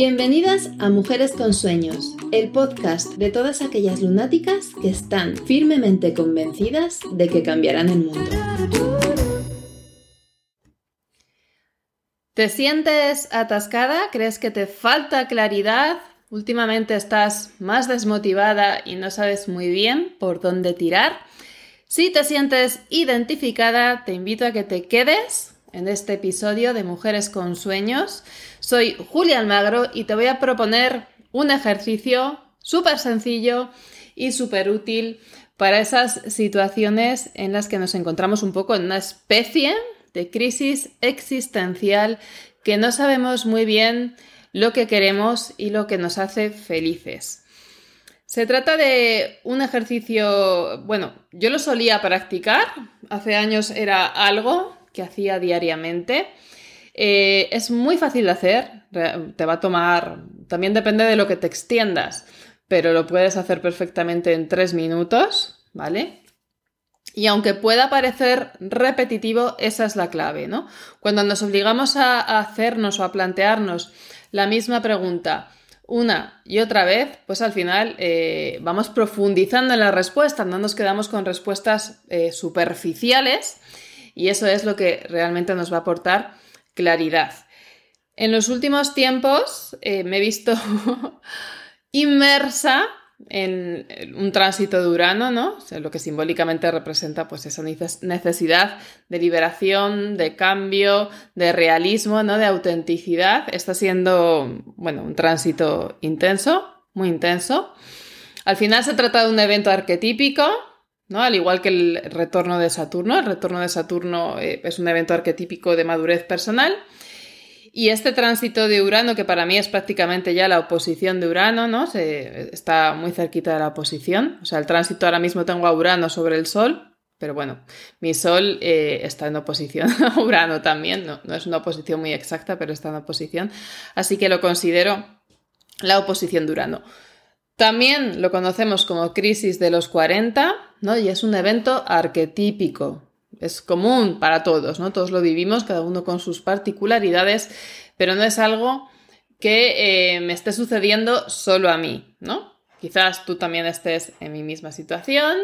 Bienvenidas a Mujeres con Sueños, el podcast de todas aquellas lunáticas que están firmemente convencidas de que cambiarán el mundo. ¿Te sientes atascada? ¿Crees que te falta claridad? Últimamente estás más desmotivada y no sabes muy bien por dónde tirar. Si te sientes identificada, te invito a que te quedes en este episodio de Mujeres con Sueños. Soy Julia Almagro y te voy a proponer un ejercicio súper sencillo y súper útil para esas situaciones en las que nos encontramos un poco en una especie de crisis existencial que no sabemos muy bien lo que queremos y lo que nos hace felices. Se trata de un ejercicio, bueno, yo lo solía practicar, hace años era algo que hacía diariamente. Eh, es muy fácil de hacer, te va a tomar, también depende de lo que te extiendas, pero lo puedes hacer perfectamente en tres minutos, ¿vale? Y aunque pueda parecer repetitivo, esa es la clave, ¿no? Cuando nos obligamos a, hacernos o a plantearnos la misma pregunta una y otra vez, pues al final eh, vamos profundizando en la respuesta, no nos quedamos con respuestas eh, superficiales y eso es lo que realmente nos va a aportar claridad. En los últimos tiempos eh, me he visto inmersa en un tránsito de Urano, ¿no? lo que simbólicamente representa pues esa necesidad de liberación, de cambio, de realismo, ¿no? De autenticidad. Está siendo, bueno, un tránsito intenso, muy intenso. Al final se trata de un evento arquetípico, ¿no? Al igual que el retorno de Saturno. El retorno de Saturno eh, es un evento arquetípico de madurez personal. Y este tránsito de Urano, que para mí es prácticamente ya la oposición de Urano, ¿no? Se, está muy cerquita de la oposición. O sea, el tránsito ahora mismo tengo a Urano sobre el Sol, pero bueno, mi Sol eh, está en oposición a Urano también. No, no es una oposición muy exacta, pero está en oposición. Así que lo considero la oposición de Urano. También lo conocemos como crisis de los 40, ¿no? Y es un evento arquetípico, es común para todos, ¿no? Todos lo vivimos, cada uno con sus particularidades, pero no es algo que eh, me esté sucediendo solo a mí, ¿no? Quizás tú también estés en mi misma situación,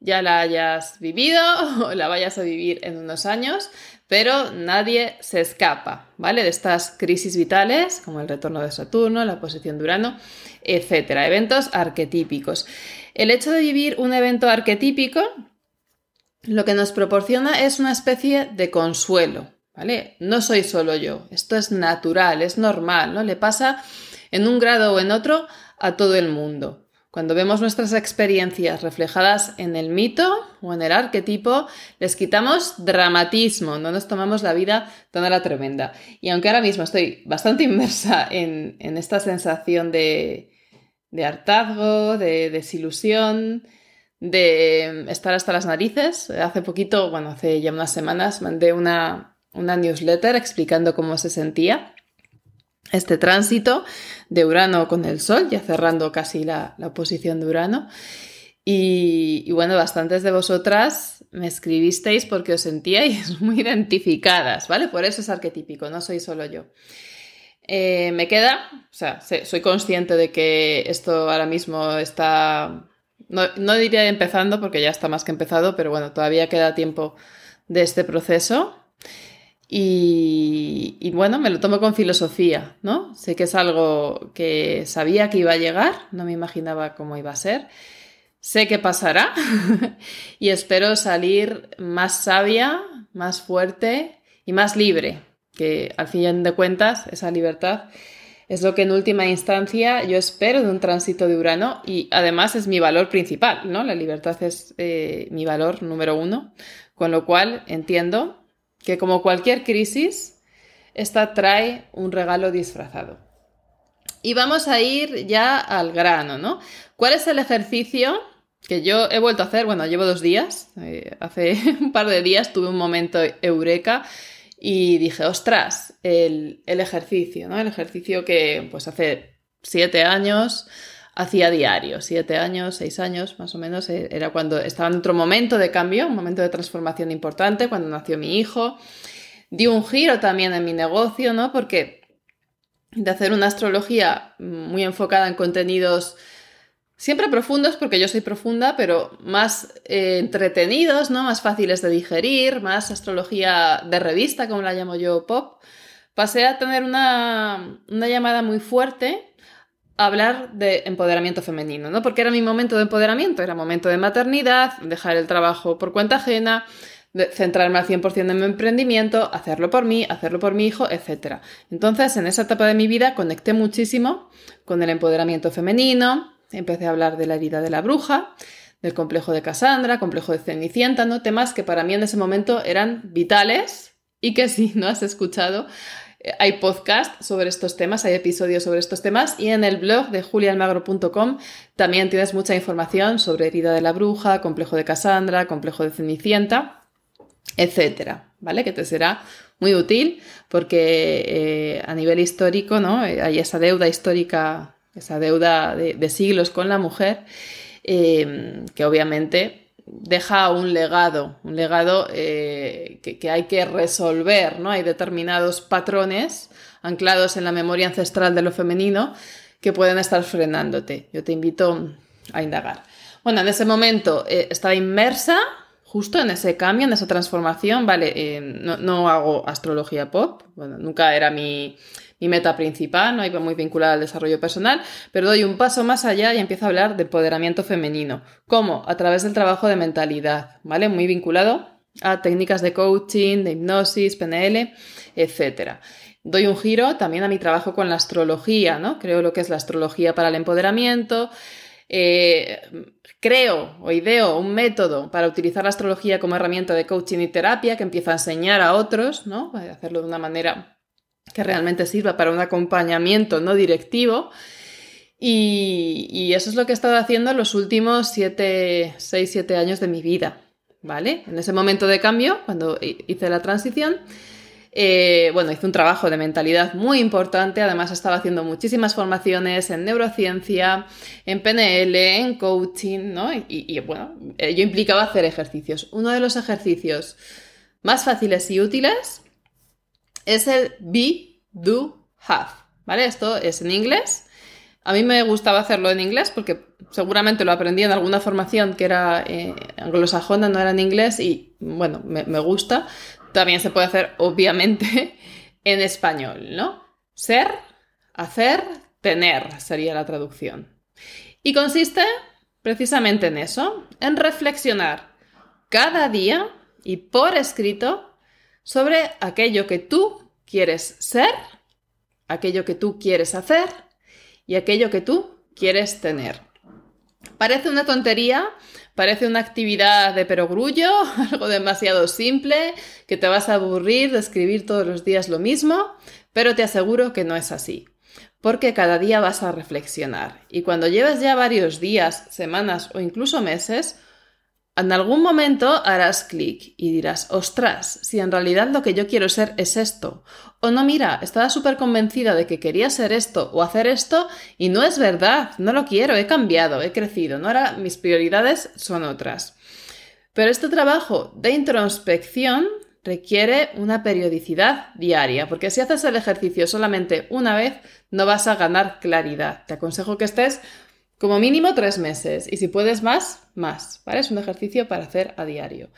ya la hayas vivido o la vayas a vivir en unos años, pero nadie se escapa, ¿vale? De estas crisis vitales, como el retorno de Saturno, la posición de Urano, etcétera, eventos arquetípicos. El hecho de vivir un evento arquetípico lo que nos proporciona es una especie de consuelo, ¿vale? No soy solo yo, esto es natural, es normal, ¿no? Le pasa en un grado o en otro a todo el mundo. Cuando vemos nuestras experiencias reflejadas en el mito o en el arquetipo, les quitamos dramatismo, no nos tomamos la vida tan a la tremenda. Y aunque ahora mismo estoy bastante inmersa en, esta sensación de, de hartazgo, de desilusión, de estar hasta las narices. Hace poquito, bueno, hace ya unas semanas, mandé una, newsletter explicando cómo se sentía este tránsito de Urano con el Sol, ya cerrando casi la, la oposición de Urano. Y, bueno, bastantes de vosotras me escribisteis porque os sentíais muy identificadas, ¿vale? Por eso es arquetípico, no soy solo yo. Eh, me queda, o sea, soy consciente de que esto ahora mismo está no, diría empezando porque ya está más que empezado, pero bueno, todavía queda tiempo de este proceso. Y, bueno, me lo tomo con filosofía, ¿no? Sé que es algo que sabía que iba a llegar, no me imaginaba cómo iba a ser. Sé que pasará y espero salir más sabia, más fuerte y más libre, que al fin de cuentas esa libertad es lo que en última instancia yo espero de un tránsito de Urano y además es mi valor principal, ¿no? La libertad es eh, mi valor número uno, con lo cual entiendo que como cualquier crisis, esta trae un regalo disfrazado. Y vamos a ir ya al grano, ¿no? ¿Cuál es el ejercicio que yo he vuelto a hacer? Bueno, llevo dos días, eh, hace un par de días tuve un momento eureka y dije, ostras, el, ejercicio, ¿no? El ejercicio que pues hace siete años hacía diario, siete años, seis años más o menos, eh, era cuando estaba en otro momento de cambio, un momento de transformación importante, cuando nació mi hijo. Di un giro también en mi negocio, ¿no? Porque de hacer una astrología muy enfocada en contenidos siempre profundos, porque yo soy profunda, pero más eh, entretenidos, ¿no? Más fáciles de digerir, más astrología de revista, como la llamo yo, pop. Pasé a tener una, una llamada muy fuerte a hablar de empoderamiento femenino, ¿no? Porque era mi momento de empoderamiento, era momento de maternidad, dejar el trabajo por cuenta ajena, centrarme al 100% en mi emprendimiento, hacerlo por mí, hacerlo por mi hijo, etc. Entonces, en esa etapa de mi vida conecté muchísimo con el empoderamiento femenino, empecé a hablar de la herida de la bruja, del complejo de Cassandra, complejo de Cenicienta, ¿no? Temas que para mí en ese momento eran vitales y que si no has escuchado, eh, hay podcast sobre estos temas, hay episodios sobre estos temas y en el blog de julialmagro.com también tienes mucha información sobre herida de la bruja, complejo de Cassandra, complejo de Cenicienta etcétera, ¿vale? Que te será muy útil porque eh, a nivel histórico, ¿no? Hay esa deuda histórica, esa deuda de, siglos con la mujer, em, que obviamente deja un legado, un legado eh, que, hay que resolver, ¿no? Hay determinados patrones anclados en la memoria ancestral de lo femenino que pueden estar frenándote. Yo te invito a indagar. Bueno, en ese momento eh, estaba inmersa justo en ese cambio, en esa transformación, vale, eh, no, hago astrología pop, nunca era mi, meta principal, no iba muy vinculada al desarrollo personal, pero doy un paso más allá y empiezo a hablar de empoderamiento femenino. ¿Cómo? A través del trabajo de mentalidad, ¿vale? Muy vinculado a técnicas de coaching, de hipnosis, PNL, etc. Doy un giro también a mi trabajo con la astrología, ¿no? Creo lo que es la astrología para el empoderamiento, eh, creo o ideo un método para utilizar la astrología como herramienta de coaching y terapia que empieza a enseñar a otros, ¿no? A hacerlo de una manera que realmente sirva para un acompañamiento no directivo. Y, eso es lo que he estado haciendo en los últimos 7, 6, 7 años de mi vida, ¿vale? En ese momento de cambio, cuando hice la transición, eh, bueno, hice un trabajo de mentalidad muy importante, además estaba haciendo muchísimas formaciones en neurociencia, en PNL, en coaching, ¿no? Y, bueno, yo implicaba hacer ejercicios. Uno de los ejercicios más fáciles y útiles es el Be, Do, Have, ¿vale? Esto es en inglés. A mí me gustaba hacerlo en inglés porque seguramente lo aprendí en alguna formación que era eh, anglosajona, no era en inglés y bueno, me, me gusta también se puede hacer, obviamente, en español, ¿no? Ser, hacer, tener sería la traducción. Y consiste precisamente en eso, en reflexionar cada día y por escrito sobre aquello que tú quieres ser, aquello que tú quieres hacer y aquello que tú quieres tener. Parece una tontería, parece una actividad de perogrullo, algo demasiado simple, que te vas a aburrir de escribir todos los días lo mismo, pero te aseguro que no es así. Porque cada día vas a reflexionar y cuando lleves ya varios días, semanas o incluso meses, en algún momento harás clic y dirás, ostras, si en realidad lo que yo quiero ser es esto. O no, mira, estaba súper convencida de que quería ser esto o hacer esto y no es verdad, no lo quiero, he cambiado, he crecido, no ahora mis prioridades son otras. Pero este trabajo de introspección requiere una periodicidad diaria, porque si haces el ejercicio solamente una vez, no vas a ganar claridad. Te aconsejo que estés como mínimo tres meses y si puedes más, más, ¿vale? Es un ejercicio para hacer a diario.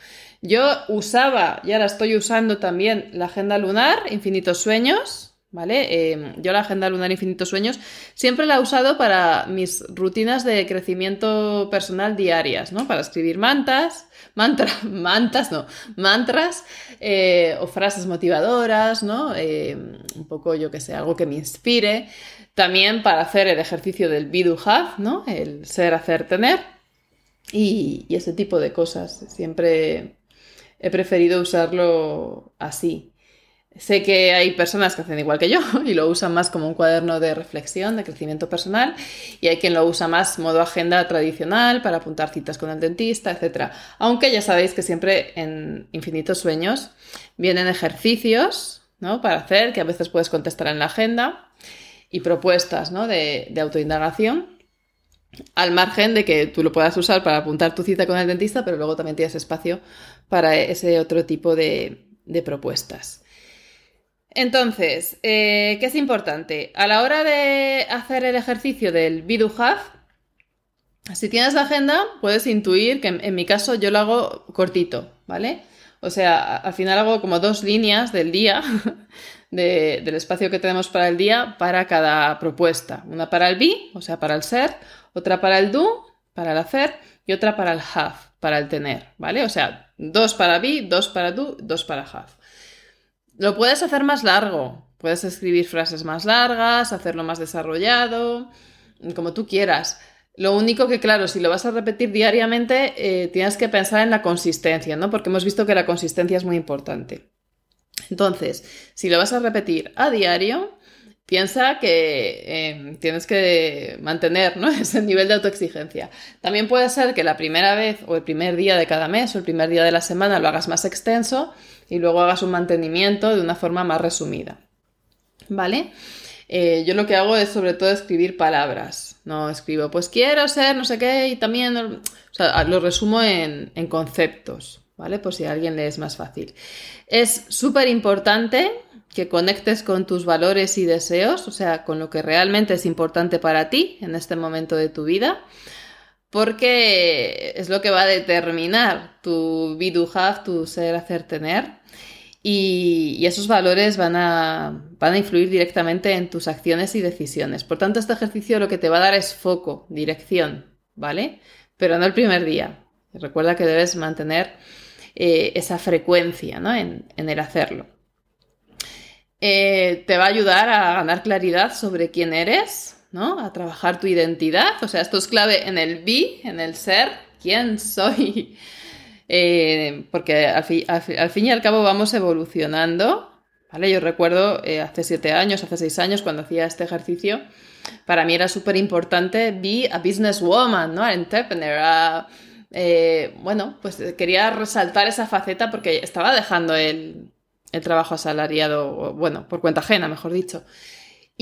Yo usaba, y ahora estoy usando también la agenda lunar, infinitos sueños, ¿vale? Em, yo la agenda lunar infinitos sueños siempre la he usado para mis rutinas de crecimiento personal diarias, ¿no? Para escribir mantas, mantras, mantas, no, mantras eh, o frases motivadoras, ¿no? Em, un poco, yo que sé, algo que me inspire. También para hacer el ejercicio del be ¿no? El ser, hacer, tener. Y, ese tipo de cosas. Siempre he preferido usarlo así. Sé que hay personas que hacen igual que yo y lo usan más como un cuaderno de reflexión, de crecimiento personal, y hay quien lo usa más modo agenda tradicional para apuntar citas con el dentista, etc. Aunque ya sabéis que siempre en Infinitos Sueños vienen ejercicios ¿no? para hacer, que a veces puedes contestar en la agenda y propuestas ¿no? de, autoindagación, al margen de que tú lo puedas usar para apuntar tu cita con el dentista, pero luego también tienes espacio para ese otro tipo de, propuestas. Entonces, eh, ¿qué es importante? A la hora de hacer el ejercicio del have, si tienes la agenda, puedes intuir que en, mi caso yo lo hago cortito, ¿vale? O sea, al final hago como dos líneas del día, del espacio que tenemos para el día, para cada propuesta. Una para el be, o sea, para el ser, otra para el do, para el hacer, y otra para el have, para el tener, ¿vale? O sea, dos para be, dos para do, dos para have. Lo puedes hacer más largo, puedes escribir frases más largas, hacerlo más desarrollado, como tú quieras. Lo único que, claro, si lo vas a repetir diariamente, eh, tienes que pensar en la consistencia, ¿no? Porque hemos visto que la consistencia es muy importante. Entonces, si lo vas a repetir a diario, piensa que eh, tienes que mantener ese nivel de autoexigencia. También puede ser que la primera vez o el primer día de cada mes o el primer día de la semana lo hagas más extenso y luego hagas un mantenimiento de una forma más resumida. ¿Vale? Eh, yo lo que hago es sobre todo escribir palabras. No escribo, pues quiero ser no sé qué y también, o sea, lo resumo en conceptos, ¿vale? Por si a alguien le es más fácil. Es súper importante que conectes con tus valores y deseos, o sea, con lo que realmente es importante para ti en este momento de tu vida porque es lo que va a determinar tu be, do, have, tu ser, hacer, tener. Y, esos valores van a, van a influir directamente en tus acciones y decisiones. Por tanto, este ejercicio lo que te va a dar es foco, dirección, ¿vale? Pero no el primer día. Recuerda que debes mantener eh, esa frecuencia ¿no? en, el hacerlo. Eh, te va a ayudar a ganar claridad sobre quién eres, ¿no? A trabajar tu identidad. O sea, esto es clave en el be, en el ser, quién soy. Eh, porque al, fin y al cabo vamos evolucionando. ¿Vale? Yo recuerdo hace siete años, hace seis años, cuando hacía este ejercicio, para mí era súper importante be a businesswoman, ¿no? A entrepreneur, eh, bueno, pues quería resaltar esa faceta porque estaba dejando el, el trabajo asalariado, bueno, por cuenta ajena, mejor dicho.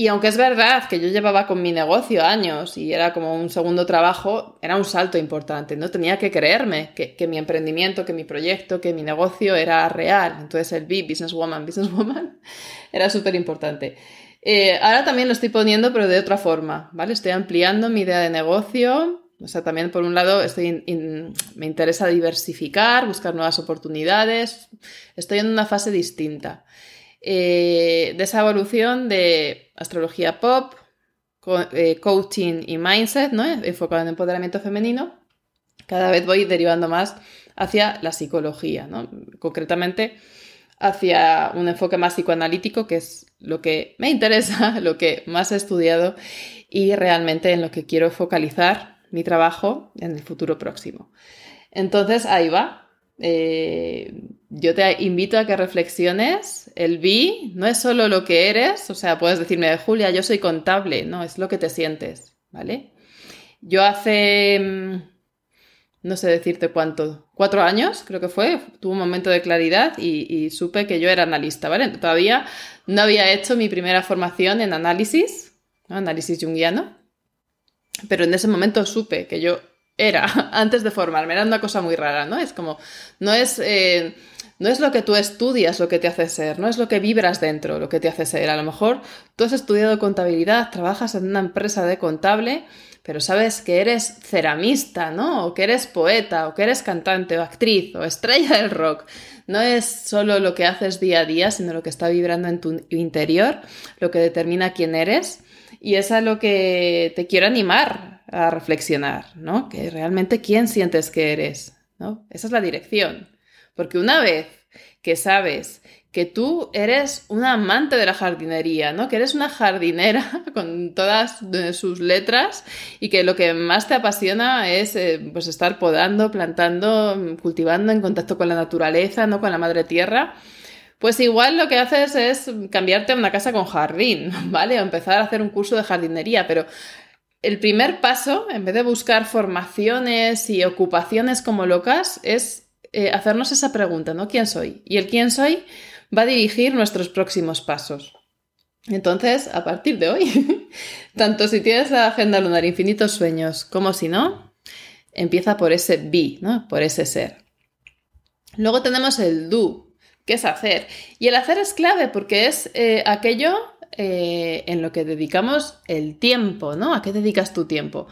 Y aunque es verdad que yo llevaba con mi negocio años y era como un segundo trabajo, era un salto importante, ¿no? Tenía que creerme que, mi emprendimiento, que mi proyecto, que mi negocio era real. Entonces el B, Businesswoman, Businesswoman, era súper importante. Eh, ahora también lo estoy poniendo, pero de otra forma, ¿vale? Estoy ampliando mi idea de negocio. O sea, también por un lado me interesa diversificar, buscar nuevas oportunidades. Estoy en una fase distinta. Eh, de esa evolución de astrología pop, eh, coaching y mindset, ¿no? enfocado en empoderamiento femenino, cada vez voy derivando más hacia la psicología, ¿no? concretamente hacia un enfoque más psicoanalítico, que es lo que me interesa, lo que más he estudiado y realmente en lo que quiero focalizar mi trabajo en el futuro próximo. Entonces, ahí va. Eh, yo te invito a que reflexiones. El vi no es solo lo que eres, o sea, puedes decirme, Julia, yo soy contable, no, es lo que te sientes, ¿vale? Yo hace, mm, no sé decirte cuánto, cuatro años, creo que fue, tuve un momento de claridad y, supe que yo era analista, ¿vale? Todavía no había hecho mi primera formación en análisis, análisis junguiano, pero en ese momento supe que yo era antes de formarme, era una cosa muy rara, ¿no? Es como, no es, eh, no es lo que tú estudias lo que te hace ser, no es lo que vibras dentro lo que te hace ser. A lo mejor tú has estudiado contabilidad, trabajas en una empresa de contable, pero sabes que eres ceramista, ¿no? O que eres poeta, o que eres cantante, o actriz, o estrella del rock. No es solo lo que haces día a día, sino lo que está vibrando en tu interior, lo que determina quién eres. Y es a lo que te quiero animar a reflexionar, ¿no? Que realmente quién sientes que eres, ¿no? Esa es la dirección. Porque una vez que sabes que tú eres una amante de la jardinería, ¿no? Que eres una jardinera con todas sus letras y que lo que más te apasiona es eh, pues estar podando, plantando, cultivando en contacto con la naturaleza, ¿no? Con la madre tierra. Pues igual lo que haces es cambiarte a una casa con jardín, ¿vale? O empezar a hacer un curso de jardinería, pero el primer paso, en vez de buscar formaciones y ocupaciones como locas, es eh, hacernos esa pregunta, ¿no? ¿Quién soy? Y el quién soy va a dirigir nuestros próximos pasos. Entonces, a partir de hoy, tanto si tienes la agenda lunar infinitos sueños como si no, empieza por ese be, ¿no? Por ese ser. Luego tenemos el do, ¿Qué es hacer? Y el hacer es clave porque es eh, aquello eh, en lo que dedicamos el tiempo, ¿no? ¿A qué dedicas tu tiempo?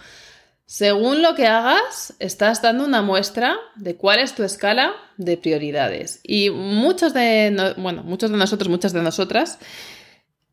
Según lo que hagas, estás dando una muestra de cuál es tu escala de prioridades. Y muchos de, bueno, muchos de nosotros, muchas de nosotras,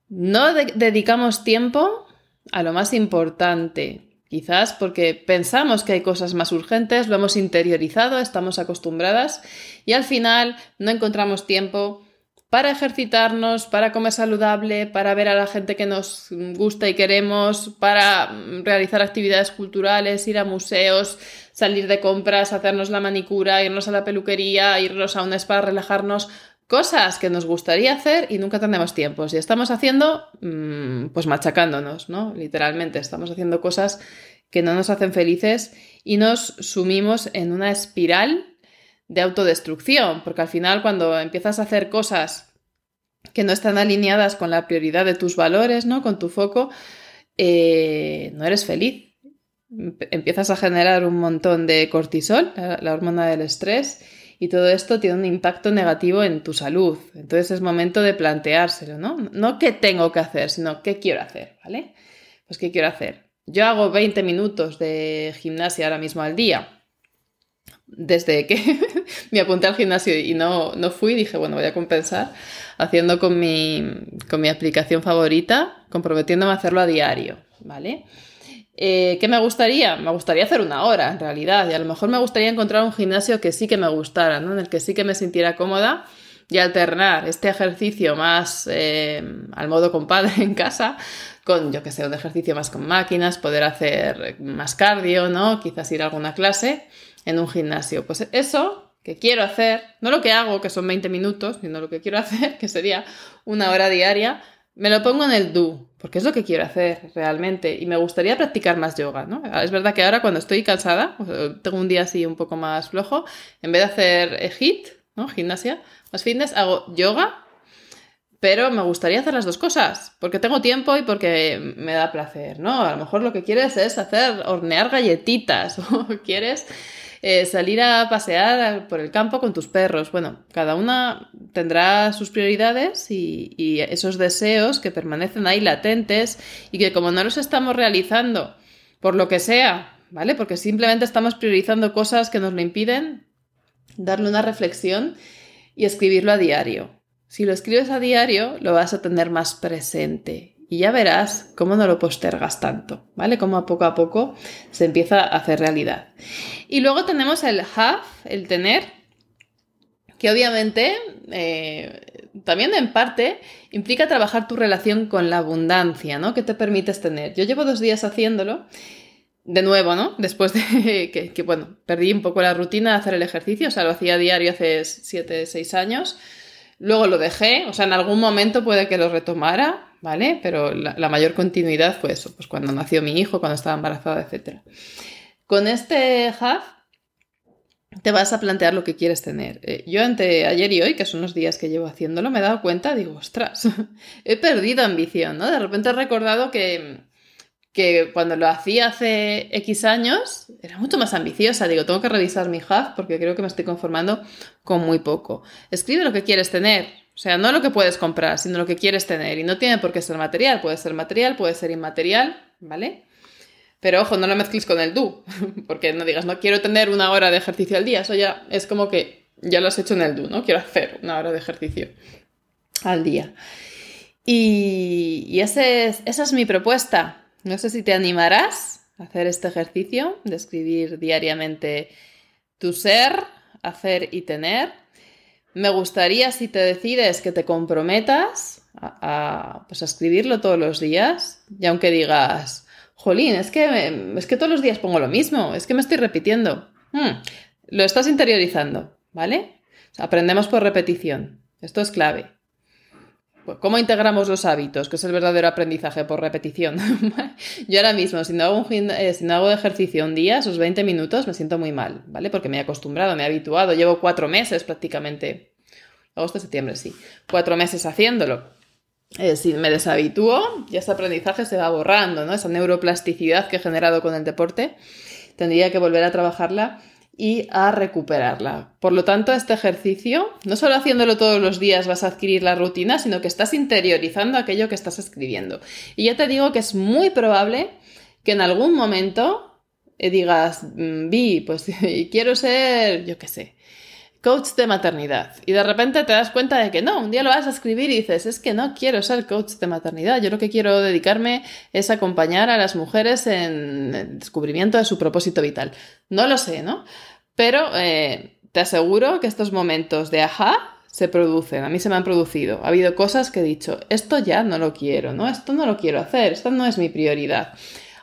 no dedicamos tiempo a lo más importante. Quizás porque pensamos que hay cosas más urgentes, lo hemos interiorizado, estamos acostumbradas y al final no encontramos tiempo para ejercitarnos, para comer saludable, para ver a la gente que nos gusta y queremos, para realizar actividades culturales, ir a museos, salir de compras, hacernos la manicura, irnos a la peluquería, irnos a un spa, relajarnos. Cosas que nos gustaría hacer y nunca tenemos tiempo. Y estamos haciendo, mm, pues machacándonos, ¿no? Literalmente, estamos haciendo cosas que no nos hacen felices y nos sumimos en una espiral de autodestrucción, porque al final cuando empiezas a hacer cosas que no están alineadas con la prioridad de tus valores, ¿no? Con tu foco, eh, no eres feliz. Empiezas a generar un montón de cortisol, la, hormona del estrés, y todo esto tiene un impacto negativo en tu salud. Entonces es momento de planteárselo, ¿no? No qué tengo que hacer, sino qué quiero hacer, ¿vale? Pues qué quiero hacer. Yo hago 20 minutos de gimnasia ahora mismo al día desde que me apunté al gimnasio y no, no fui, dije, bueno, voy a compensar haciendo con mi, con mi aplicación favorita, comprometiéndome a hacerlo a diario, ¿vale? Eh, ¿Qué me gustaría? Me gustaría hacer una hora, en realidad, y a lo mejor me gustaría encontrar un gimnasio que sí que me gustara, ¿no? En el que sí que me sintiera cómoda y alternar este ejercicio más eh, al modo compadre en casa con, yo que sé, un ejercicio más con máquinas, poder hacer más cardio, ¿no? Quizás ir a alguna clase en un gimnasio. Pues eso que quiero hacer, no lo que hago, que son 20 minutos, sino lo que quiero hacer, que sería una hora diaria, me lo pongo en el do, porque es lo que quiero hacer realmente y me gustaría practicar más yoga, ¿no? Es verdad que ahora cuando estoy cansada, tengo un día así un poco más flojo, en vez de hacer HIIT, ¿no? Gimnasia, más fitness, hago yoga, pero me gustaría hacer las dos cosas, porque tengo tiempo y porque me da placer, ¿no? A lo mejor lo que quieres es hacer, hornear galletitas o quieres eh, salir a pasear por el campo con tus perros. Bueno, cada una tendrá sus prioridades y, esos deseos que permanecen ahí latentes y que como no los estamos realizando por lo que sea, ¿vale? Porque simplemente estamos priorizando cosas que nos lo impiden, darle una reflexión y escribirlo a diario. Si lo escribes a diario, lo vas a tener más presente y ya verás cómo no lo postergas tanto, ¿vale? Cómo a poco a poco se empieza a hacer realidad. Y luego tenemos el have, el tener, que obviamente eh, también en parte implica trabajar tu relación con la abundancia, ¿no? Que te permites tener. Yo llevo dos días haciéndolo. De nuevo, ¿no? Después de que, bueno, perdí un poco la rutina de hacer el ejercicio, o sea, lo hacía diario hace 7, 6 años. Luego lo dejé, o sea, en algún momento puede que lo retomara, ¿vale? Pero la, mayor continuidad fue eso, pues cuando nació mi hijo, cuando estaba embarazada, etc. Con este hub te vas a plantear lo que quieres tener. Eh, yo entre ayer y hoy, que son los días que llevo haciéndolo, me he dado cuenta, digo, ostras, he perdido ambición, ¿no? De repente he recordado que, que cuando lo hacía hace X años era mucho más ambiciosa. Digo, tengo que revisar mi hub porque creo que me estoy conformando con muy poco. Escribe lo que quieres tener. O sea, no lo que puedes comprar, sino lo que quieres tener. Y no tiene por qué ser material, puede ser material, puede ser inmaterial, ¿vale? Pero ojo, no lo mezcles con el do, porque no digas, no quiero tener una hora de ejercicio al día, eso ya es como que ya lo has hecho en el do, ¿no? Quiero hacer una hora de ejercicio al día. Y, esa es mi propuesta. No sé si te animarás a hacer este ejercicio de escribir diariamente tu ser, hacer y tener me gustaría, si te decides, que te comprometas a, pues, escribirlo todos los días. Y aunque digas, jolín, es que, es que todos los días pongo lo mismo, es que me estoy repitiendo. Hmm, lo estás interiorizando, ¿vale? aprendemos por repetición. Esto es clave. Pues, ¿Cómo integramos los hábitos? Que es el verdadero aprendizaje por repetición. Yo ahora mismo, si no, hago un, eh, hago ejercicio un día, esos 20 minutos, me siento muy mal, ¿vale? Porque me he acostumbrado, me he habituado. Llevo cuatro meses prácticamente. Agosto, septiembre, sí. Cuatro meses haciéndolo. Si me deshabitúo, ya ese aprendizaje se va borrando, ¿no? Esa neuroplasticidad que he generado con el deporte, tendría que volver a trabajarla y a recuperarla. Por lo tanto, este ejercicio, no solo haciéndolo todos los días vas a adquirir la rutina, sino que estás interiorizando aquello que estás escribiendo. Y ya te digo que es muy probable que en algún momento eh, digas, mm, vi, pues quiero ser, yo qué sé, coach de maternidad. Y de repente te das cuenta de que no, un día lo vas a escribir y dices, es que no quiero ser coach de maternidad, yo lo que quiero dedicarme es acompañar a las mujeres en el descubrimiento de su propósito vital. No lo sé, ¿no? Pero eh, te aseguro que estos momentos de ajá se producen, a mí se me han producido. Ha habido cosas que he dicho, esto ya no lo quiero, ¿no? Esto no lo quiero hacer, esto no es mi prioridad.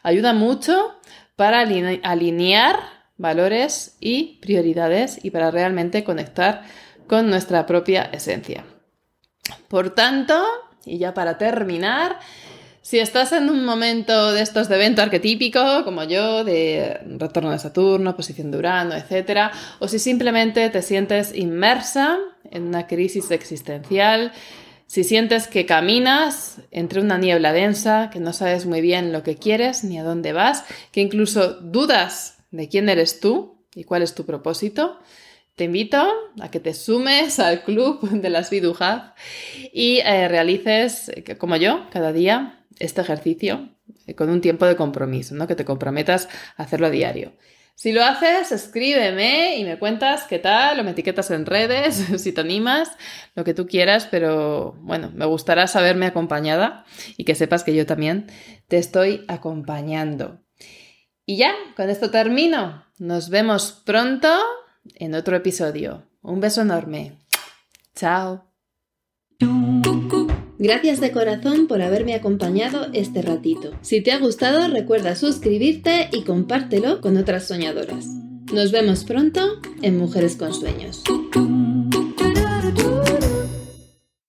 Ayuda mucho para alinear valores y prioridades y para realmente conectar con nuestra propia esencia. Por tanto, y ya para terminar, si estás en un momento de estos de evento arquetípico, como yo, de retorno de Saturno, posición de Urano, etc., o si simplemente te sientes inmersa en una crisis existencial, si sientes que caminas entre una niebla densa, que no sabes muy bien lo que quieres ni a dónde vas, que incluso dudas de quién eres tú y cuál es tu propósito, te invito a que te sumes al club de las Vidujas y eh, realices, eh, como yo, cada día este ejercicio eh, con un tiempo de compromiso, ¿no? que te comprometas a hacerlo a diario. Si lo haces, escríbeme y me cuentas qué tal, o me etiquetas en redes, si te animas, lo que tú quieras, pero bueno, me gustará saberme acompañada y que sepas que yo también te estoy acompañando. Y ya, con esto termino. Nos vemos pronto en otro episodio. Un beso enorme. Chao. Gracias de corazón por haberme acompañado este ratito. Si te ha gustado, recuerda suscribirte y compártelo con otras soñadoras. Nos vemos pronto en Mujeres con Sueños.